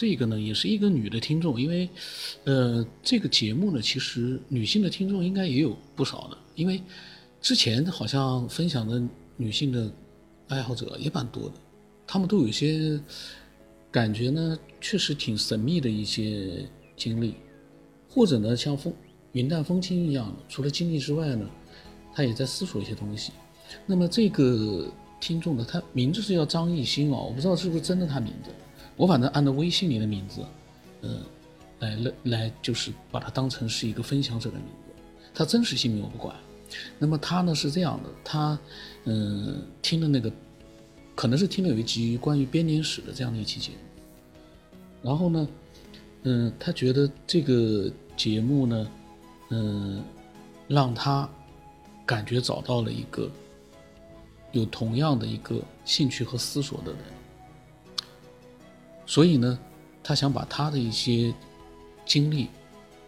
这个呢也是一个女的听众，因为呃这个节目呢其实女性的听众应该也有不少的，因为之前好像分享的女性的爱好者也蛮多的，她们都有些感觉呢确实挺神秘的一些经历，或者呢像风云淡风轻一样的，除了经历之外呢，她也在思索一些东西。那么这个听众呢，他名字是叫张艺兴哦，我不知道是不是真的他名字，我反正按照微信里的名字，呃，来来来，就是把它当成是一个分享者的名字，他真实姓名我不管。那么他呢是这样的，他嗯听了那个，可能是听了有一集关于编年史的这样的一期节目，然后呢，嗯，他觉得这个节目呢，嗯，让他感觉找到了一个。有同样的一个兴趣和思索的人，所以呢，他想把他的一些经历，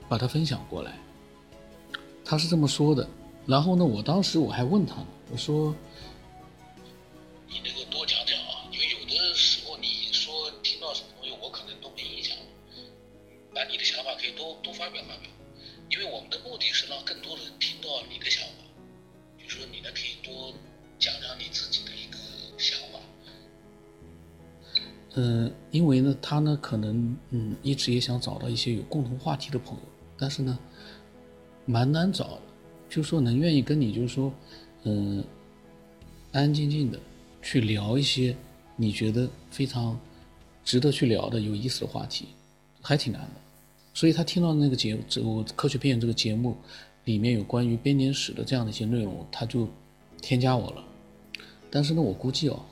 把它分享过来。他是这么说的。然后呢，我当时我还问他呢，我说：“你那个多嗯，因为呢，他呢可能嗯一直也想找到一些有共同话题的朋友，但是呢，蛮难找的。就说能愿意跟你，就是说，嗯，安安静静的去聊一些你觉得非常值得去聊的有意思的话题，还挺难的。所以他听到那个节目这我科学片这个节目里面有关于编年史的这样的一些内容，他就添加我了。但是呢，我估计哦，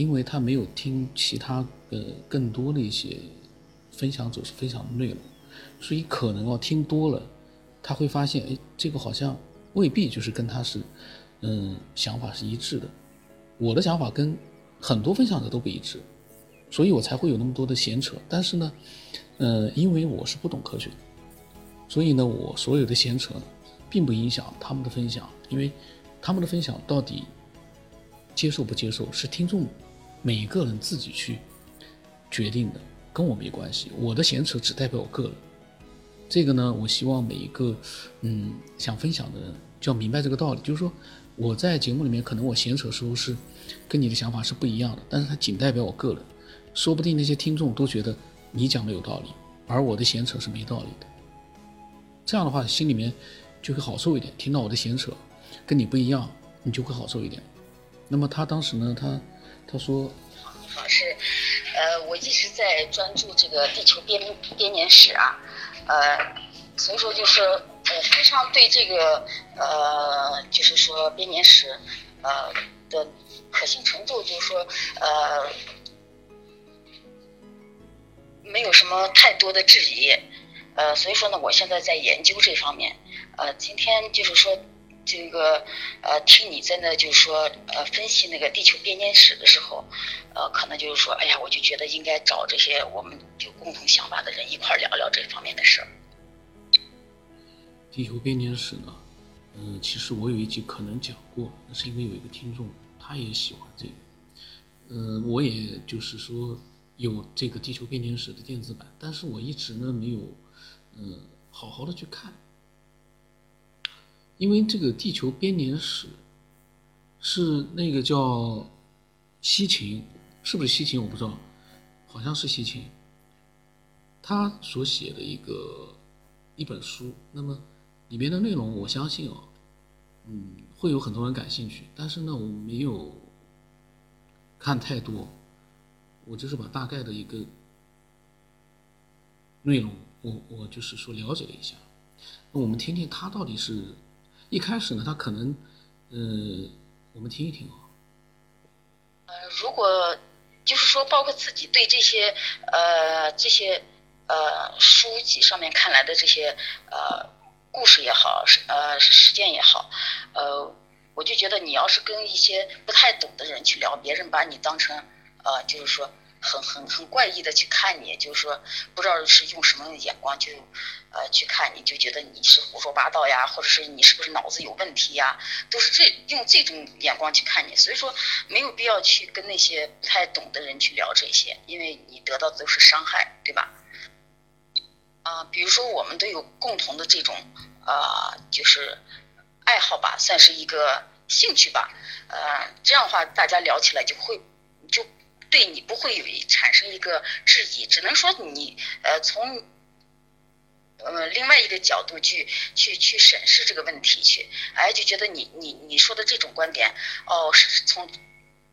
因为他没有听其他呃更多的一些分享者是分享的内容，所以可能哦听多了，他会发现哎，这个好像未必就是跟他是嗯想法是一致的。我的想法跟很多分享者都不一致，所以我才会有那么多的闲扯。但是呢，呃，因为我是不懂科学，所以呢，我所有的闲扯并不影响他们的分享，因为他们的分享到底。接受不接受是听众每个人自己去决定的，跟我没关系。我的闲扯只代表我个人。这个呢，我希望每一个嗯想分享的人就要明白这个道理，就是说我在节目里面可能我闲扯的时候是跟你的想法是不一样的，但是它仅代表我个人。说不定那些听众都觉得你讲的有道理，而我的闲扯是没道理的。这样的话心里面就会好受一点，听到我的闲扯跟你不一样，你就会好受一点。那么他当时呢，他他说，好是，呃，我一直在专注这个地球编编年史啊，呃，所以说就是呃非常对这个呃就是说编年史呃的可信程度，就是说呃没有什么太多的质疑，呃，所以说呢，我现在在研究这方面，呃，今天就是说。这个呃，听你在那就是说呃分析那个地球变迁史的时候，呃，可能就是说，哎呀，我就觉得应该找这些我们有共同想法的人一块聊聊这方面的事儿。地球变迁史呢，嗯，其实我有一集可能讲过，那是因为有一个听众他也喜欢这个，嗯，我也就是说有这个地球变迁史的电子版，但是我一直呢没有嗯好好的去看。因为这个地球编年史是那个叫西秦，是不是西秦？我不知道，好像是西秦。他所写的一个一本书，那么里面的内容，我相信哦，嗯，会有很多人感兴趣。但是呢，我没有看太多，我就是把大概的一个内容，我我就是说了解了一下。那我们听听他到底是。一开始呢，他可能，呃，我们听一听啊。呃，如果就是说，包括自己对这些呃这些呃书籍上面看来的这些呃故事也好，呃实践也好，呃，我就觉得你要是跟一些不太懂的人去聊，别人把你当成呃就是说很很很怪异的去看你，就是说不知道是用什么眼光就呃去看你，就觉得你是胡说八道呀，或者是你是不是脑子有问题呀，都是这用这种眼光去看你。所以说没有必要去跟那些不太懂的人去聊这些，因为你得到的都是伤害，对吧？啊，比如说我们都有共同的这种啊，就是爱好吧，算是一个兴趣吧。呃，这样的话大家聊起来就会。对你不会有产生一个质疑，只能说你呃从呃另外一个角度去去去审视这个问题去，哎就觉得你你你说的这种观点哦是从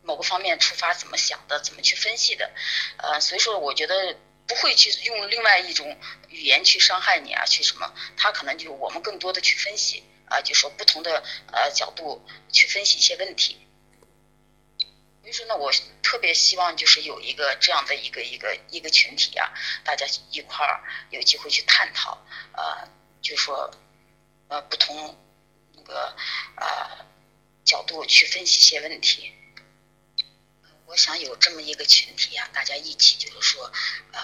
某个方面出发怎么想的，怎么去分析的，呃所以说我觉得不会去用另外一种语言去伤害你啊，去什么，他可能就我们更多的去分析啊，就说不同的呃角度去分析一些问题。所以说呢，我特别希望就是有一个这样的一个一个一个群体啊，大家一块儿有机会去探讨，呃，就说呃不同那个呃角度去分析一些问题。我想有这么一个群体啊，大家一起就是说呃。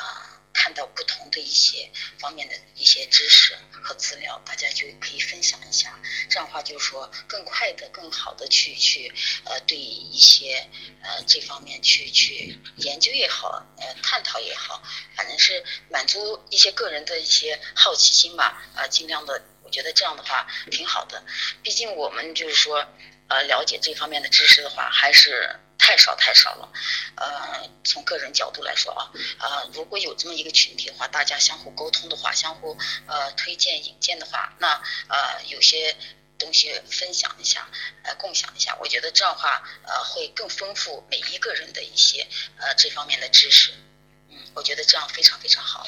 看到不同的一些方面的一些知识和资料，大家就可以分享一下。这样的话，就是说更快的、更好的去去呃对一些呃这方面去去研究也好，呃探讨也好，反正是满足一些个人的一些好奇心吧。啊，尽量的，我觉得这样的话挺好的。毕竟我们就是说呃了解这方面的知识的话，还是。太少太少了，呃，从个人角度来说啊，啊，如果有这么一个群体的话，大家相互沟通的话，相互呃推荐引荐的话，那呃有些东西分享一下，呃共享一下，我觉得这样的话呃会更丰富每一个人的一些呃这方面的知识，嗯，我觉得这样非常非常好。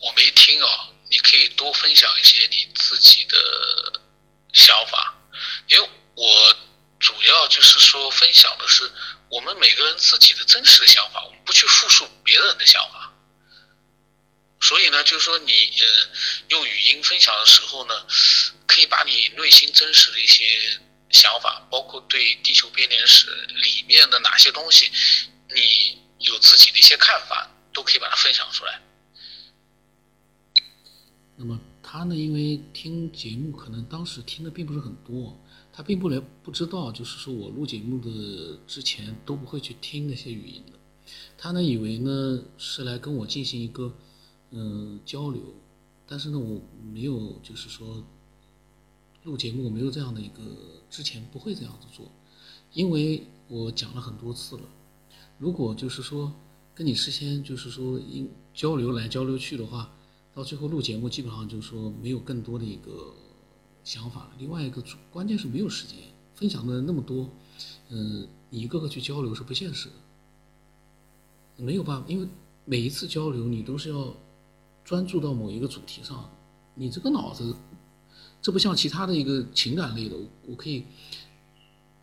我没听哦，你可以多分享一些你自己的想法。因为我主要就是说分享的是我们每个人自己的真实的想法，我们不去复述别人的想法。所以呢，就是说你呃用语音分享的时候呢，可以把你内心真实的一些想法，包括对地球编年史里面的哪些东西，你有自己的一些看法，都可以把它分享出来。那么他呢，因为听节目可能当时听的并不是很多。他并不来不知道，就是说我录节目的之前都不会去听那些语音的。他呢以为呢是来跟我进行一个嗯交流，但是呢我没有就是说录节目我没有这样的一个之前不会这样子做，因为我讲了很多次了。如果就是说跟你事先就是说因交流来交流去的话，到最后录节目基本上就是说没有更多的一个。想法，另外一个主关键是没有时间分享的那么多，嗯，你一个个去交流是不现实的，没有办法，因为每一次交流你都是要专注到某一个主题上，你这个脑子，这不像其他的一个情感类的，我可以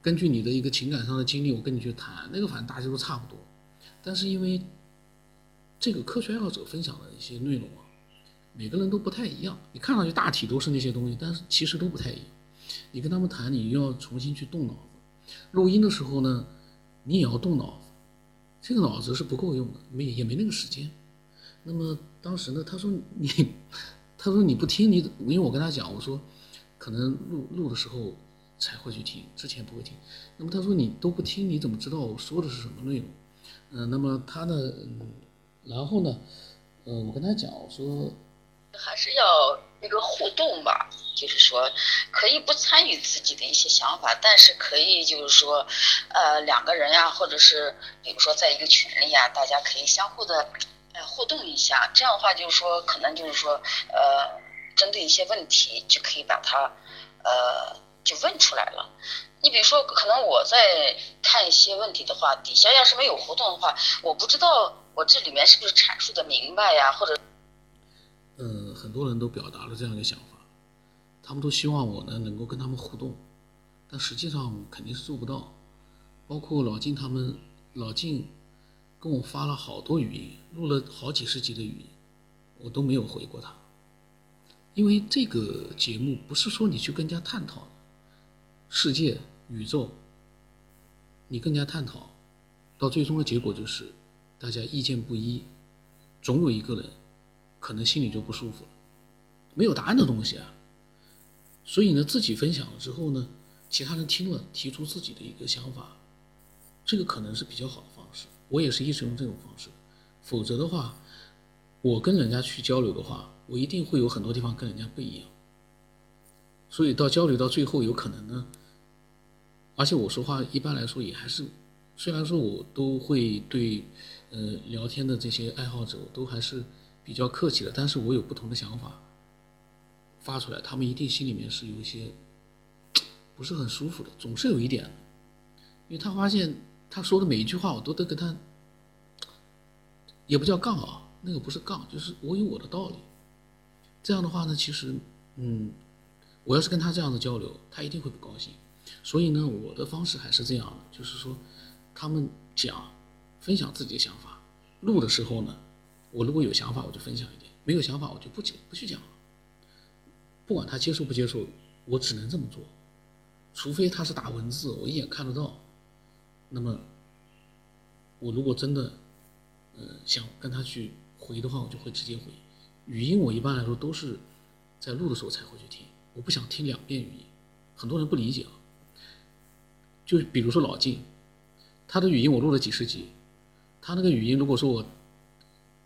根据你的一个情感上的经历，我跟你去谈，那个反正大家都差不多，但是因为这个科学爱好者分享的一些内容啊。每个人都不太一样，你看上去大体都是那些东西，但是其实都不太一样。你跟他们谈，你又要重新去动脑子。录音的时候呢，你也要动脑子，这个脑子是不够用的，没也没那个时间。那么当时呢，他说你，他说你不听你，因为我跟他讲，我说可能录录的时候才会去听，之前不会听。那么他说你都不听，你怎么知道我说的是什么内容？嗯，那么他呢，然后呢，嗯，我跟他讲，我说。还是要一个互动吧，就是说可以不参与自己的一些想法，但是可以就是说，呃，两个人呀，或者是比如说在一个群里呀，大家可以相互的呃互动一下，这样的话就是说可能就是说呃，针对一些问题就可以把它呃就问出来了。你比如说，可能我在看一些问题的话，底下要是没有互动的话，我不知道我这里面是不是阐述的明白呀，或者。很多人都表达了这样一个想法，他们都希望我呢能够跟他们互动，但实际上肯定是做不到。包括老晋他们，老晋跟我发了好多语音，录了好几十集的语音，我都没有回过他，因为这个节目不是说你去跟人家探讨世界、宇宙，你更加探讨，到最终的结果就是大家意见不一，总有一个人可能心里就不舒服了，没有答案的东西啊。所以呢，自己分享了之后呢，其他人听了提出自己的一个想法，这个可能是比较好的方式。我也是一直用这种方式，否则的话，我跟人家去交流的话，我一定会有很多地方跟人家不一样。所以到交流到最后，有可能呢。而且我说话一般来说也还是，虽然说我都会对，呃，聊天的这些爱好者，我都还是比较客气的，但是我有不同的想法发出来，他们一定心里面是有一些不是很舒服的，总是有一点，因为他发现他说的每一句话，我都得跟他，也不叫杠啊，那个不是杠，就是我有我的道理。这样的话呢，其实，嗯，我要是跟他这样的交流，他一定会不高兴。所以呢，我的方式还是这样的，就是说，他们讲，分享自己的想法，录的时候呢，我如果有想法，我就分享一点；没有想法，我就不讲，不去讲。不管他接受不接受，我只能这么做。除非他是打文字，我一眼看得到，那么，我如果真的，呃，想跟他去回的话，我就会直接回。语音我一般来说都是在录的时候才会去听，我不想听两遍语音，很多人不理解啊。就比如说老静，他的语音我录了几十集，他那个语音如果说我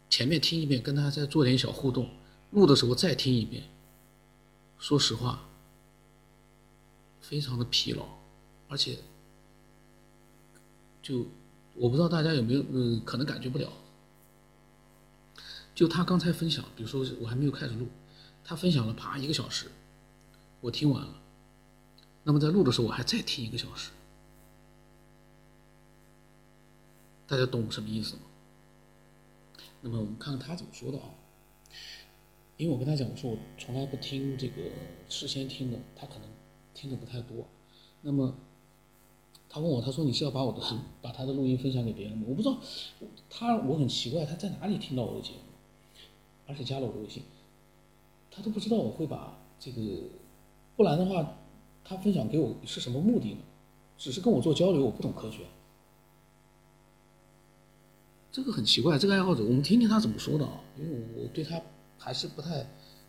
前面听一遍，跟他再做点小互动，录的时候再听一遍，说实话，非常的疲劳，而且就我不知道大家有没有，嗯，可能感觉不了。就他刚才分享，比如说我还没有开始录，他分享了啪一个小时，我听完了，那么在录的时候我还再听一个小时。大家懂什么意思吗？那么我们看看他怎么说的啊。因为我跟他讲，我说我从来不听这个事先听的，他可能听的不太多。那么他问我，他说你是要把我的把他的录音分享给别人吗？我不知道，他我很奇怪，他在哪里听到我的节目，而且加了我的微信，他都不知道我会把这个，不然的话，他分享给我是什么目的呢？只是跟我做交流，我不懂科学。这个很奇怪，这个爱好者，我们听听他怎么说的啊？因为我对他还是不太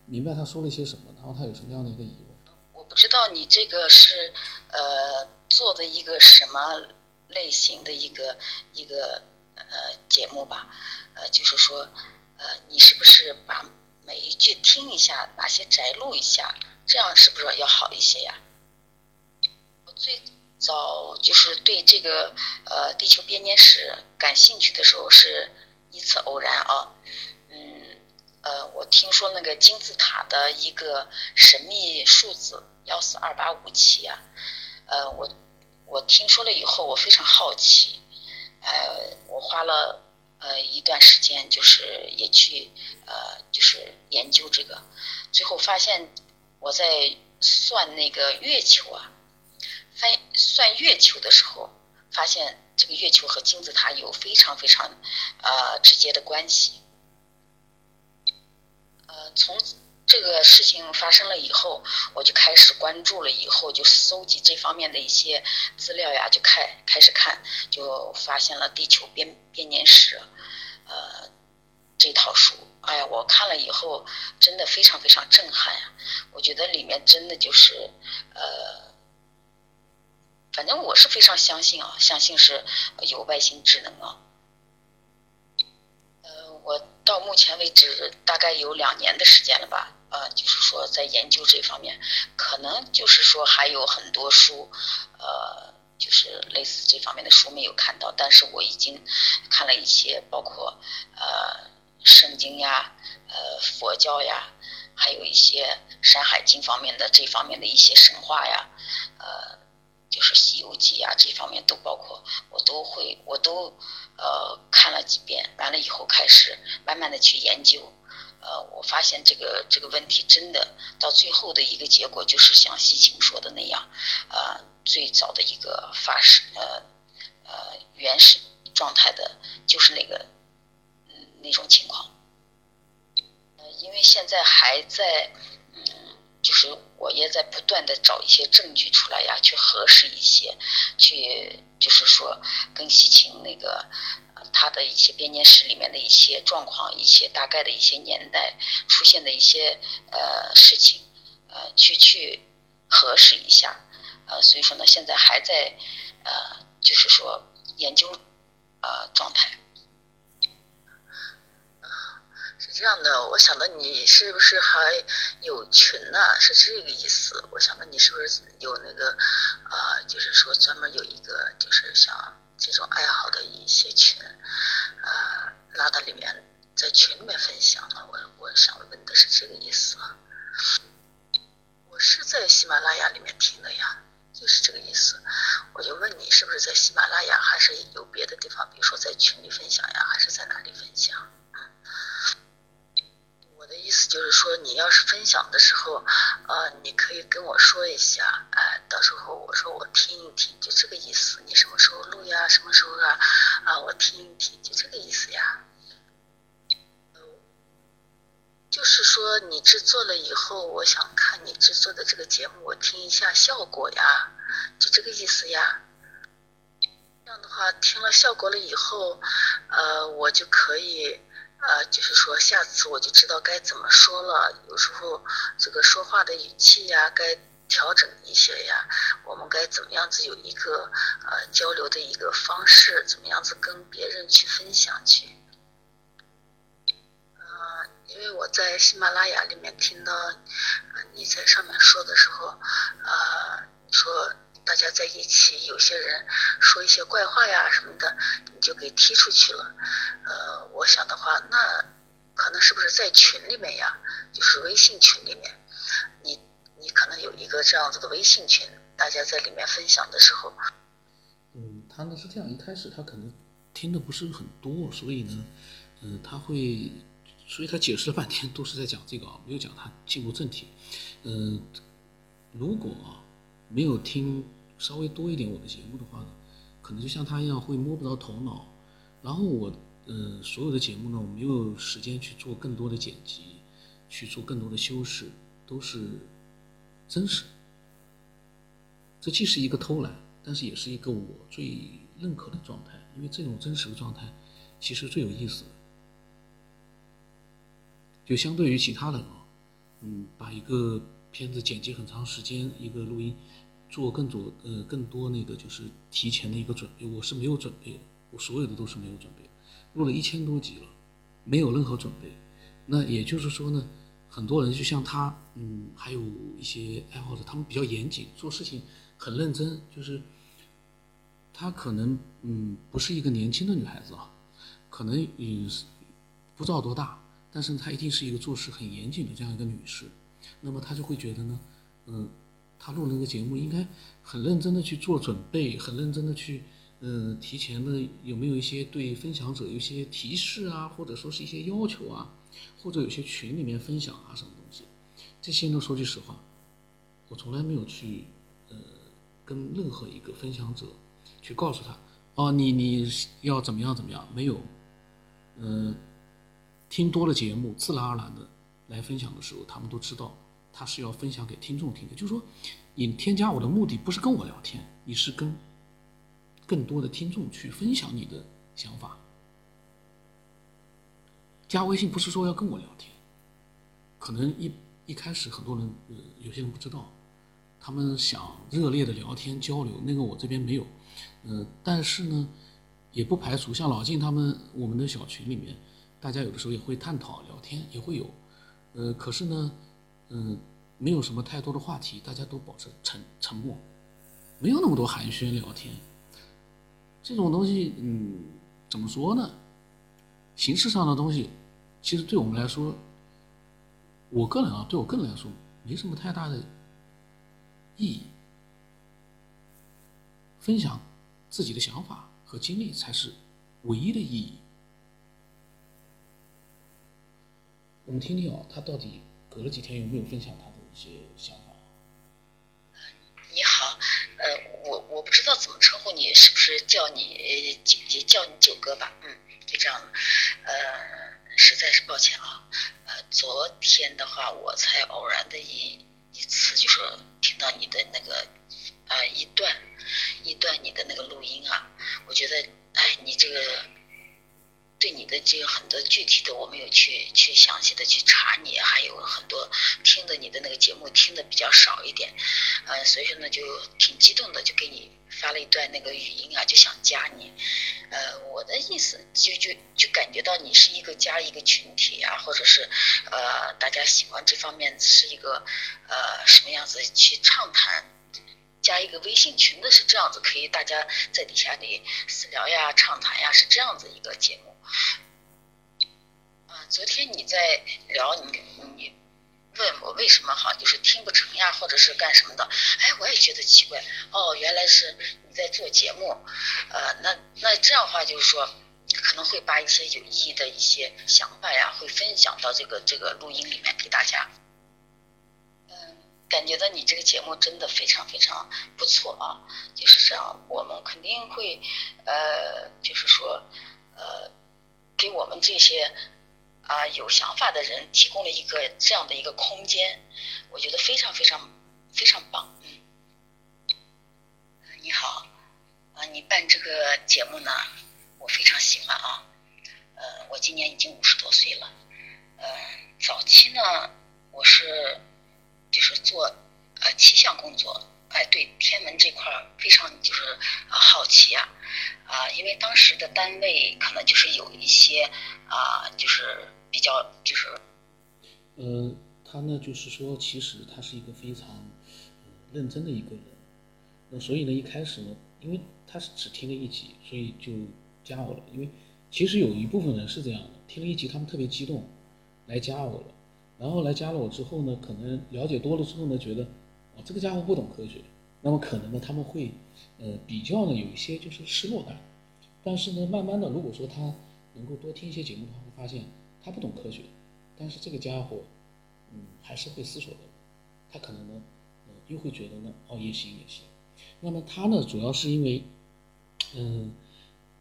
明白他说了一些什么，然后他有什么样的一个疑问。我不知道你这个是呃做的一个什么类型的一个一个呃节目吧？呃，就是说呃你是不是把每一句听一下，哪些摘录一下，这样是不是要好一些呀？我最。早就是对这个呃地球编年史感兴趣的时候是一次偶然啊，呃我听说那个金字塔的一个神秘数字幺四二八五七啊，呃我我听说了以后我非常好奇，呃我花了呃一段时间就是也去呃就是研究这个，最后发现我在算那个月球啊。翻算月球的时候，发现这个月球和金字塔有非常非常呃直接的关系。呃，从这个事情发生了以后，我就开始关注了，以后就搜集这方面的一些资料呀，就开开始看，就发现了《地球编编年史》呃这套书。哎呀，我看了以后真的非常非常震撼呀！我觉得里面真的就是呃。反正我是非常相信啊，相信是有外星智能啊。呃，我目前为止大概有两年的时间了吧，呃，就是说在研究这方面，可能就是说还有很多书，呃，就是类似这方面的书没有看到，但是我已经看了一些，包括呃圣经呀，呃佛教呀，还有一些山海经方面的这方面的一些神话呀，呃。就是《西游记》啊，这方面都包括，我都会，我都呃看了几遍，完了以后开始慢慢的去研究，呃，我发现这个这个问题真的到最后的一个结果就是像西青说的那样，呃，最早的一个发始呃呃原始状态的就是那个嗯那种情况，呃，因为现在还在就是我也在不断的找一些证据出来呀，去核实一些，去就是说跟西秦那个他的一些编年史里面的一些状况，一些大概的一些年代出现的一些呃事情，呃去去核实一下，呃所以说呢，现在还在呃就是说研究呃状态。这样的，我想到你是不是还有群呢？是这个意思。我想到你是不是有那个，呃，就是说专门有一个，就是像这种爱好的一些群，呃，拉到里面，在群里面分享呢？我我想问的是这个意思。我是在喜马拉雅里面听的呀，就是这个意思。我就问你，是不是在喜马拉雅，还是有别的地方？比如说在群里分享呀，还是在哪里分享？的意思就是说，你要是分享的时候，呃，你可以跟我说一下，哎，到时候我说我听一听，就这个意思。你什么时候录呀？什么时候啊？啊，我听一听，就这个意思呀。就是说你制作了以后，我想看你制作的这个节目，我听一下效果呀，就这个意思呀。这样的话，听了效果了以后，呃，我就可以。呃，就是说，下次我就知道该怎么说了。有时候这个说话的语气呀，该调整一些呀。我们该怎么样子有一个呃交流的一个方式？怎么样子跟别人去分享去？嗯，因为我在喜马拉雅里面听到你在上面说的时候，呃，说。大家在一起，有些人说一些怪话呀什么的，你就给踢出去了。呃，我想的话，那可能是不是在群里面呀？就是微信群里面，你你可能有一个这样子的微信群，大家在里面分享的时候，嗯，他呢是这样，一开始他可能听的不是很多，所以呢，嗯，他会，所以他解释了半天都是在讲这个啊，没有讲他进入正题。嗯，如果没有听。稍微多一点我的节目的话呢，可能就像他一样会摸不着头脑。然后我，呃，所有的节目呢，我没有时间去做更多的剪辑，去做更多的修饰，都是真实。这既是一个偷懒，但是也是一个我最认可的状态，因为这种真实的状态其实最有意思。就相对于其他人啊，嗯，把一个片子剪辑很长时间，一个录音。做更多呃更多那个就是提前的一个准备，我是没有准备的，我所有的都是没有准备，录了一千多集了，没有任何准备。那也就是说呢，很多人就像他，嗯，还有一些爱好者，他们比较严谨，做事情很认真。就是他可能嗯不是一个年轻的女孩子啊，可能嗯不知道多大，但是她一定是一个做事很严谨的这样一个女士。那么她就会觉得呢，嗯。他录那个节目应该很认真的去做准备，很认真的去，嗯，提前的有没有一些对分享者有一些提示啊，或者说是一些要求啊，或者有些群里面分享啊什么东西，这些呢说句实话，我从来没有去，呃，跟任何一个分享者去告诉他，哦，你你要怎么样怎么样，没有，嗯，听多了节目，自然而然的来分享的时候，他们都知道。他是要分享给听众听的，就是说，你添加我的目的不是跟我聊天，你是跟更多的听众去分享你的想法。加微信不是说要跟我聊天，可能一一开始很多人，呃，有些人不知道，他们想热烈的聊天交流，那个我这边没有，呃，但是呢，也不排除像老晋他们我们的小群里面，大家有的时候也会探讨聊天，也会有，呃，可是呢。嗯，没有什么太多的话题，大家都保持沉沉默，没有那么多寒暄聊天。这种东西，嗯，怎么说呢？形式上的东西，其实对我们来说，我个人啊，对我个人来说，没什么太大的意义。分享自己的想法和经历才是唯一的意义。我们听听啊，他到底。隔了几天有没有分享他些想法？你好，呃，我我不知道怎么称呼你，是不是叫你九叫你九哥吧？嗯，就这样。呃，实在是抱歉啊。呃，昨天的话我才偶然的一一次，就是听到你的那个啊一段一段你的那个录音啊，我觉得哎，你这个对你的这个很多具体的，我没有去去详细的去查你，还有很多听的你的那个节目听的比较少一点，呃，所以说呢就挺激动的，就给你发了一段那个语音啊，就想加你。呃，我的意思就就就感觉到你是一个加一个群体啊，或者是呃大家喜欢这方面是一个呃什么样子去畅谈，加一个微信群的是这样子，可以大家在底下里私聊呀、畅谈呀，是这样子一个节目。啊，昨天你在聊你你问我为什么哈，就是听不成呀，或者是干什么的？哎，我也觉得奇怪，哦，原来是你。在做节目，呃，那那这样的话就是说，可能会把一些有意义的一些想法呀，会分享到这个这个录音里面给大家。嗯，感觉到你这个节目真的非常非常不错啊，就是这样，我们肯定会，呃，就是说，呃，给我们这些啊有想法的人提供了一个这样的一个空间，我觉得非常非常非常棒。嗯你好，啊，你办这个节目呢，我非常喜欢啊。呃，我今年已经五十多岁了，呃，早期呢，我是就是做呃气象工作，哎，对天文这块非常就是啊好奇啊，啊，因为当时的单位可能就是有一些啊，就是比较就是，呃，他呢就是说，其实他是一个非常认真的一个人。那所以呢，一开始呢，因为他是只听了一集，所以就加我了。因为其实有一部分人是这样的，听了一集，他们特别激动，来加我了。然后来加了我之后呢，可能了解多了之后呢，觉得这个家伙不懂科学，那么可能呢，他们会呃比较呢有一些就是失落感。但是呢，慢慢的，如果说他能够多听一些节目的话，会发现他不懂科学，但是这个家伙嗯还是会思索的。他可能呢，又会觉得呢，哦也行也行。那么他呢，主要是因为，嗯，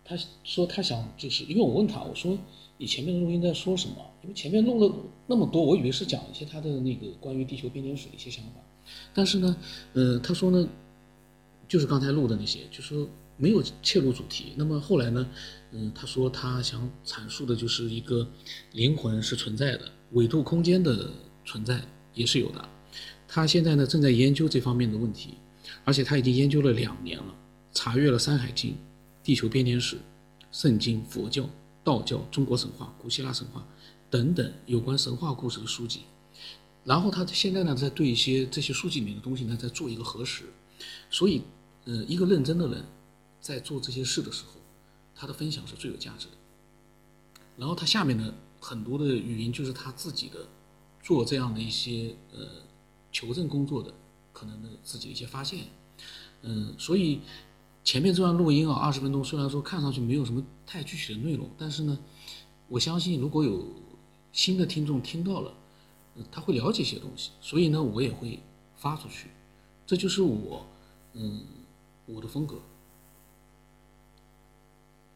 他说他想就是因为我问他，我说你前面的录音在说什么？因为前面录了那么多，我以为是讲一些他的那个关于地球编年史的一些想法，但是呢，呃，他说呢，就是刚才录的那些，就说没有切入主题。那么后来呢，嗯，他说他想阐述的就是一个灵魂是存在的，纬度空间的存在也是有的。他现在呢正在研究这方面的问题。而且他已经研究了两年了，查阅了《山海经》《地球编年史》《圣经》佛教、道教、中国神话、古希腊神话等等有关神话故事的书籍。然后他现在呢，在对一些这些书籍里面的东西呢，在做一个核实。所以，呃，一个认真的人在做这些事的时候，他的分享是最有价值的。然后他下面呢，很多的语音就是他自己的做这样的一些呃求证工作的可能的自己的一些发现。嗯，所以前面这段录音啊，二十分钟，虽然说看上去没有什么太具体的内容，但是呢，我相信如果有新的听众听到了，他会了解一些东西，所以呢，我也会发出去，这就是我，嗯，我的风格，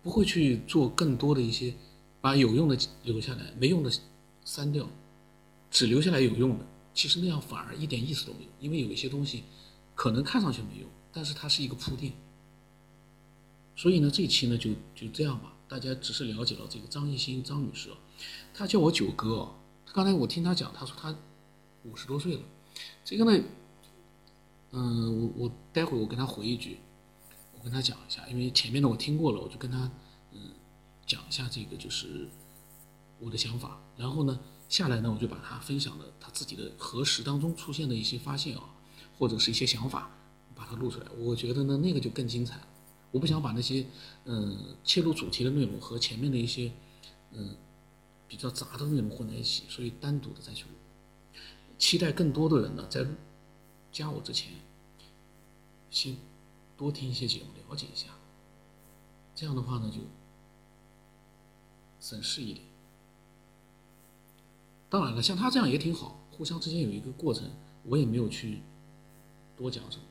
不会去做更多的一些，把有用的留下来，没用的删掉，只留下来有用的，其实那样反而一点意思都没有，因为有一些东西可能看上去没用。但是它是一个铺垫，所以呢，这一期呢就就这样吧。大家只是了解到这个张艺兴张女士，她叫我九哥。刚才我听他讲，他说他五十多岁了。这个呢，嗯，我我待会我跟他回一句，我跟他讲一下，因为前面的我听过了，我就跟他嗯讲一下这个就是我的想法。然后呢，下来呢，我就把他分享的他自己的核实当中出现的一些发现啊，或者是一些想法。把它录出来，我觉得呢，那个就更精彩。我不想把那些，嗯，切入主题的内容和前面的一些，嗯，比较杂的内容混在一起，所以单独的再去录。期待更多的人呢，在加我之前，先多听一些节目，了解一下。这样的话呢，就省事一点。当然了，像他这样也挺好，互相之间有一个过程，我也没有去多讲什么。